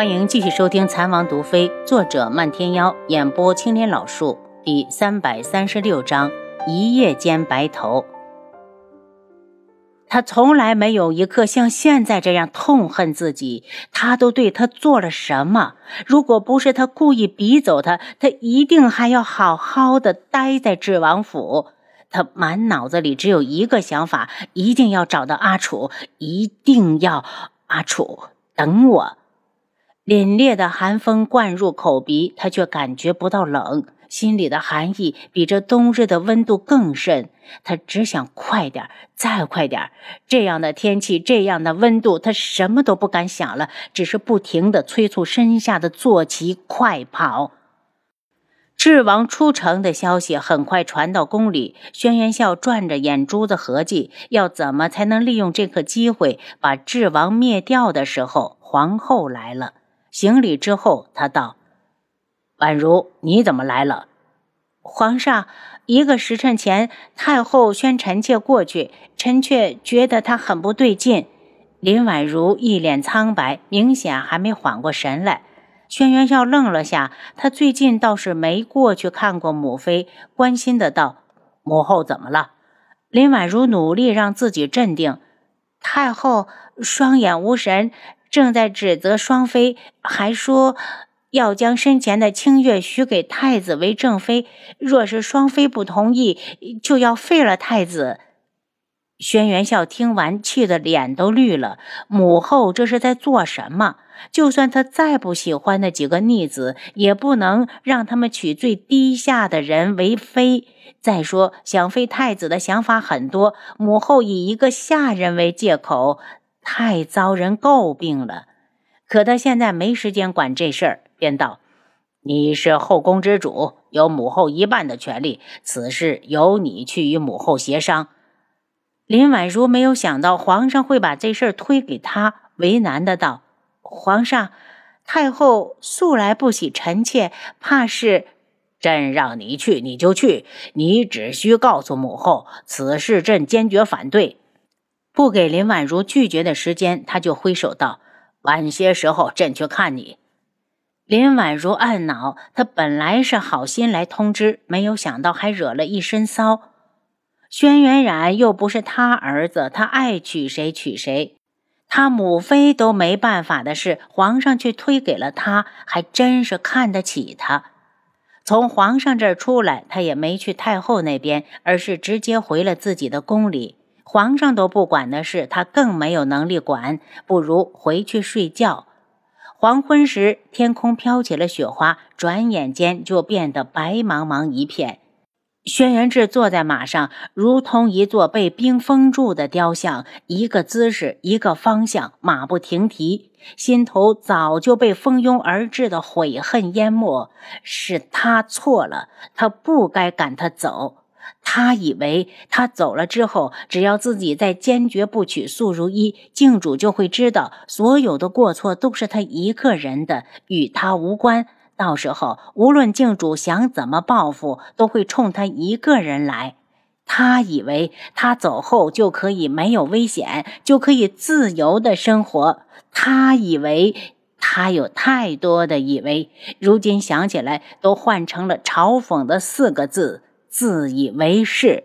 欢迎继续收听《残王毒妃》，作者漫天妖，演播青莲老树，第三百三十六章：一夜间白头。他从来没有一刻像现在这样痛恨自己，他都对他做了什么？如果不是他故意逼走他，他一定还要好好的待在智王府。他满脑子里只有一个想法：一定要找到阿楚，一定要阿楚等我。凛冽的寒风灌入口鼻，他却感觉不到冷，心里的寒意比这冬日的温度更甚。他只想快点，再快点。这样的天气，这样的温度，他什么都不敢想了，只是不停地催促身下的坐骑快跑。智王出城的消息很快传到宫里，轩辕笑转着眼珠子合计，要怎么才能利用这个机会把智王灭掉的时候，皇后来了。行礼之后，他道：“宛如，你怎么来了？”皇上，一个时辰前，太后宣臣妾过去，臣妾觉得她很不对劲。林婉如一脸苍白，明显还没缓过神来。轩辕笑愣了下，他最近倒是没过去看过母妃，关心的道：“母后怎么了？”林婉如努力让自己镇定：“太后双眼无神。”正在指责双妃，还说要将身前的清月许给太子为正妃。若是双妃不同意，就要废了太子。轩辕笑听完，气得脸都绿了。母后这是在做什么？就算他再不喜欢那几个逆子，也不能让他们娶最低下的人为妃。再说，想废太子的想法很多，母后以一个下人为借口。太遭人诟病了，可他现在没时间管这事儿，便道：“你是后宫之主，有母后一半的权利，此事由你去与母后协商。”林婉如没有想到皇上会把这事儿推给他，为难的道：“皇上，太后素来不喜臣妾，怕是……朕让你去，你就去，你只需告诉母后，此事朕坚决反对。”不给林婉如拒绝的时间，他就挥手道：“晚些时候朕去看你。”林婉如暗恼，他本来是好心来通知，没有想到还惹了一身骚。轩辕染又不是他儿子，他爱娶谁娶谁，他母妃都没办法的事，皇上却推给了他，还真是看得起他。从皇上这儿出来，他也没去太后那边，而是直接回了自己的宫里。皇上都不管的事，他更没有能力管，不如回去睡觉。黄昏时，天空飘起了雪花，转眼间就变得白茫茫一片。轩辕志坐在马上，如同一座被冰封住的雕像，一个姿势，一个方向，马不停蹄，心头早就被蜂拥而至的悔恨淹没。是他错了，他不该赶他走。他以为他走了之后，只要自己再坚决不娶素如一，静主就会知道所有的过错都是他一个人的，与他无关。到时候无论静主想怎么报复，都会冲他一个人来。他以为他走后就可以没有危险，就可以自由的生活。他以为他有太多的以为，如今想起来都换成了嘲讽的四个字。自以为是，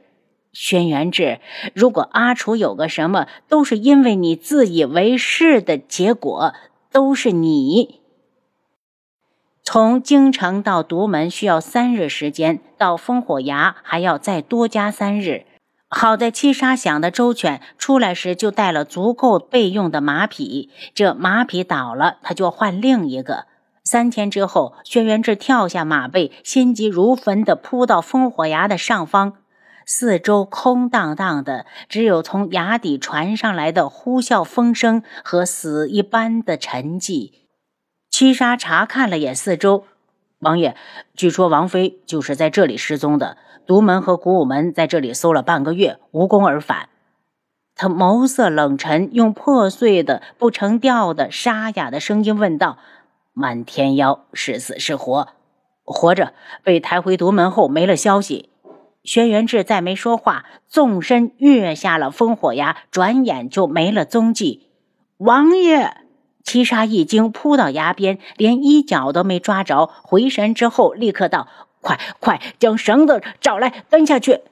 轩辕志。如果阿楚有个什么，都是因为你自以为是的结果，都是你。从京城到独门需要三日时间，到烽火崖还要再多加三日。好在七杀想的周全，出来时就带了足够备用的马匹。这马匹倒了，他就换另一个。三天之后，轩辕志跳下马背，心急如焚地扑到烽火崖的上方。四周空荡荡的，只有从崖底传上来的呼啸风声和死一般的沉寂。七杀查看了眼四周，王爷，据说王妃就是在这里失踪的。独门和古武门在这里搜了半个月，无功而返。他眸色冷沉，用破碎的、不成调的、沙哑的声音问道。漫天妖是死是活？活着，被抬回独门后没了消息。轩辕志再没说话，纵身跃下了烽火崖，转眼就没了踪迹。王爷，七杀一惊，扑到崖边，连衣角都没抓着。回神之后，立刻道：“快快将绳子找来，跟下去。”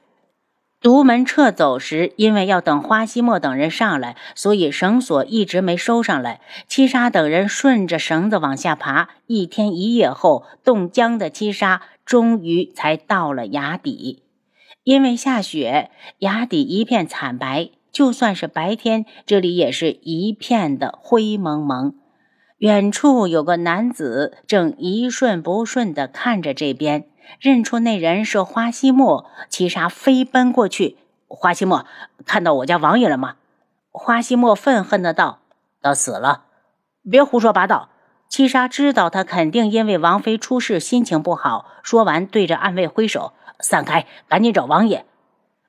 独门撤走时，因为要等花希墨等人上来，所以绳索一直没收上来。七杀等人顺着绳子往下爬，一天一夜后，冻僵的七杀终于才到了崖底。因为下雪，崖底一片惨白，就算是白天，这里也是一片的灰蒙蒙。远处有个男子正一顺不顺地看着这边。认出那人是花希墨，七杀飞奔过去。花希墨，看到我家王爷了吗？花希墨愤恨的道：“他死了，别胡说八道。”七杀知道他肯定因为王妃出事心情不好，说完对着暗卫挥手：“散开，赶紧找王爷。”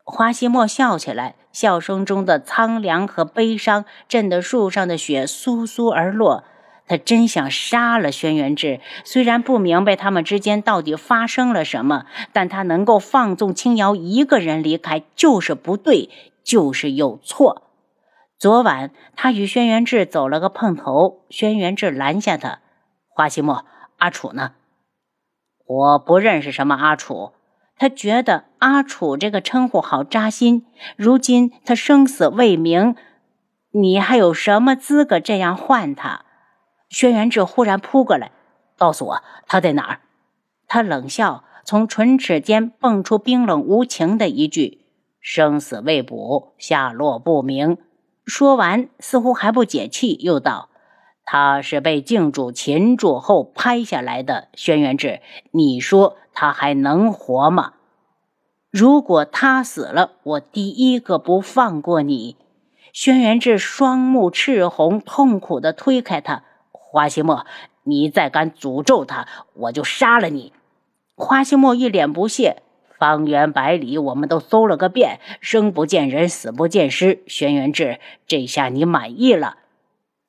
花希墨笑起来，笑声中的苍凉和悲伤震得树上的雪簌簌而落。他真想杀了轩辕志，虽然不明白他们之间到底发生了什么，但他能够放纵青瑶一个人离开，就是不对，就是有错。昨晚他与轩辕志走了个碰头，轩辕志拦下他：“花希墨，阿楚呢？”我不认识什么阿楚，他觉得阿楚这个称呼好扎心。如今他生死未明，你还有什么资格这样唤他？轩辕志忽然扑过来，告诉我他在哪儿。他冷笑，从唇齿间蹦出冰冷无情的一句：“生死未卜，下落不明。”说完，似乎还不解气，又道：“他是被镜主擒住后拍下来的。轩辕志，你说他还能活吗？如果他死了，我第一个不放过你。”轩辕志双目赤红，痛苦地推开他。花希墨，你再敢诅咒他，我就杀了你！花希墨一脸不屑。方圆百里，我们都搜了个遍，生不见人，死不见尸。轩辕志，这下你满意了？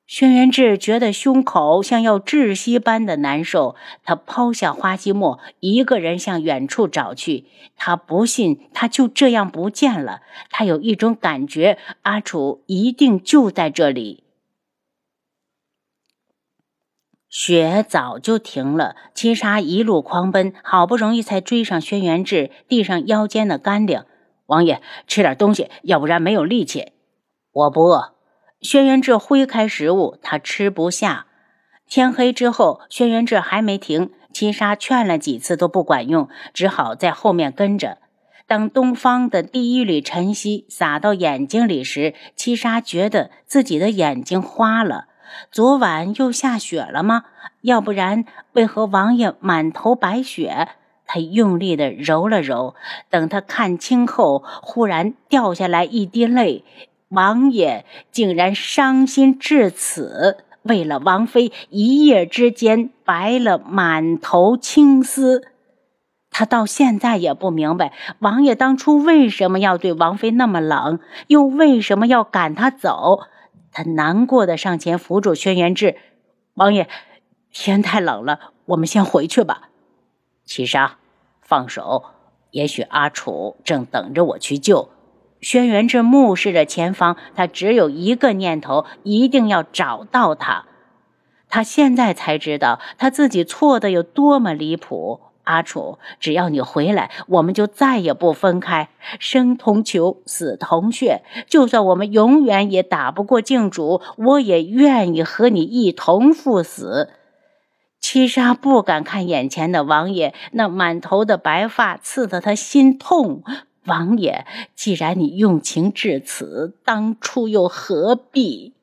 轩辕志觉得胸口像要窒息般的难受，他抛下花希墨，一个人向远处找去。他不信他就这样不见了，他有一种感觉，阿楚一定就在这里。雪早就停了，七杀一路狂奔，好不容易才追上轩辕志，递上腰间的干粮。王爷，吃点东西，要不然没有力气。我不饿。轩辕志挥开食物，他吃不下。天黑之后，轩辕志还没停，七杀劝了几次都不管用，只好在后面跟着。当东方的第一缕晨曦洒到眼睛里时，七杀觉得自己的眼睛花了。昨晚又下雪了吗？要不然为何王爷满头白雪？他用力地揉了揉，等他看清后，忽然掉下来一滴泪。王爷竟然伤心至此，为了王妃一夜之间白了满头青丝。他到现在也不明白，王爷当初为什么要对王妃那么冷，又为什么要赶她走。他难过的上前扶住轩辕志，王爷，天太冷了，我们先回去吧。七杀，放手，也许阿楚正等着我去救。轩辕志目视着前方，他只有一个念头，一定要找到他。他现在才知道，他自己错的有多么离谱。阿楚，只要你回来，我们就再也不分开，生同裘，死同穴。就算我们永远也打不过镜主，我也愿意和你一同赴死。七杀不敢看眼前的王爷，那满头的白发刺得他心痛。王爷，既然你用情至此，当初又何必？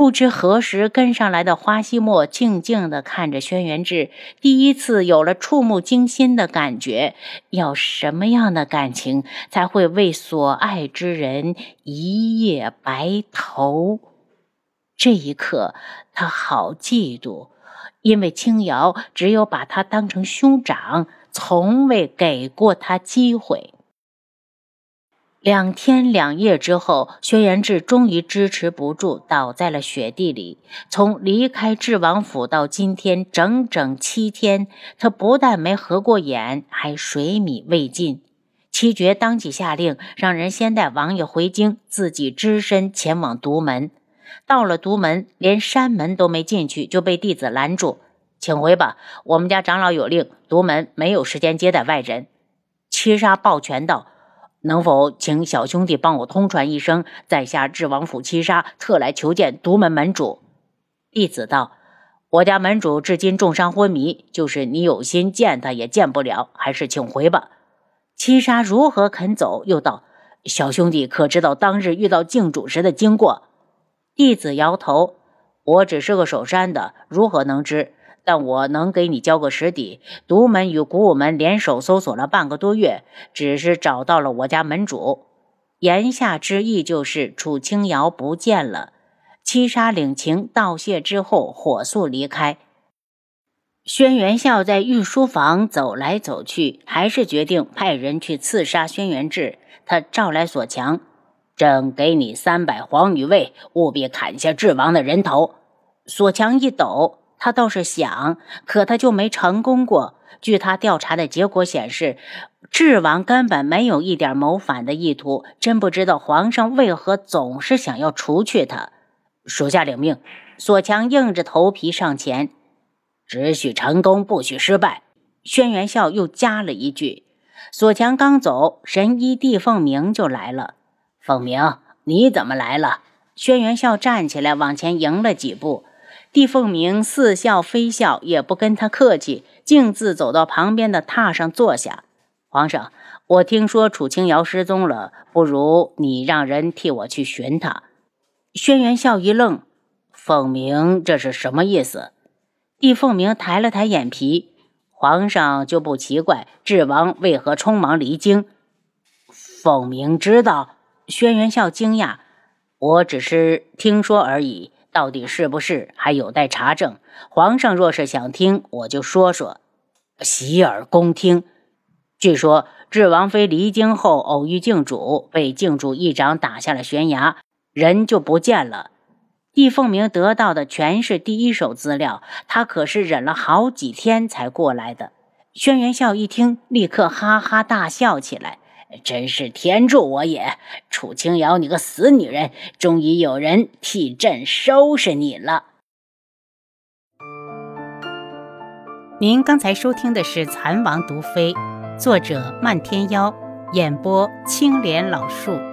不知何时跟上来的花希墨静静地看着轩辕志，第一次有了触目惊心的感觉。要什么样的感情才会为所爱之人一夜白头？这一刻，他好嫉妒，因为青瑶只有把他当成兄长，从未给过他机会。两天两夜之后，轩辕志终于支持不住，倒在了雪地里。从离开智王府到今天，整整七天，他不但没合过眼，还水米未进。七绝当即下令，让人先带王爷回京，自己只身前往独门。到了独门，连山门都没进去，就被弟子拦住，请回吧。我们家长老有令，独门没有时间接待外人。七杀抱拳道：“能否请小兄弟帮我通传一声，在下智王府七杀特来求见独门门主。”弟子道：“我家门主至今重伤昏迷，就是你有心见他也见不了，还是请回吧。”七杀如何肯走？又道：“小兄弟可知道当日遇到靖主时的经过？”弟子摇头：“我只是个守山的，如何能知？但我能给你交个实底。独门与古武门联手搜索了半个多月，只是找到了我家门主。言下之意就是楚清瑶不见了。”七杀领情道谢之后，火速离开。轩辕笑在御书房走来走去，还是决定派人去刺杀轩辕志。他召来索强。朕给你三百黄羽卫，务必砍下智王的人头。索强一抖，他倒是想，可他就没成功过。据他调查的结果显示，智王根本没有一点谋反的意图。真不知道皇上为何总是想要除去他。属下领命。索强硬着头皮上前，只许成功，不许失败。轩辕笑又加了一句。索强刚走，神医帝凤鸣就来了。凤鸣，你怎么来了？轩辕笑站起来，往前迎了几步。帝凤鸣似笑非笑，也不跟他客气，径自走到旁边的榻上坐下。皇上，我听说楚清瑶失踪了，不如你让人替我去寻她。轩辕笑一愣，凤鸣这是什么意思？帝凤鸣抬了抬眼皮，皇上就不奇怪，智王为何匆忙离京？凤鸣知道。轩辕笑惊讶：“我只是听说而已，到底是不是还有待查证。皇上若是想听，我就说说，洗耳恭听。据说智王妃离京后偶遇靖主，被靖主一掌打下了悬崖，人就不见了。帝凤鸣得到的全是第一手资料，他可是忍了好几天才过来的。”轩辕笑一听，立刻哈哈大笑起来。真是天助我也！楚清瑶，你个死女人，终于有人替朕收拾你了。您刚才收听的是《蚕王毒妃》，作者漫天妖，演播青莲老树。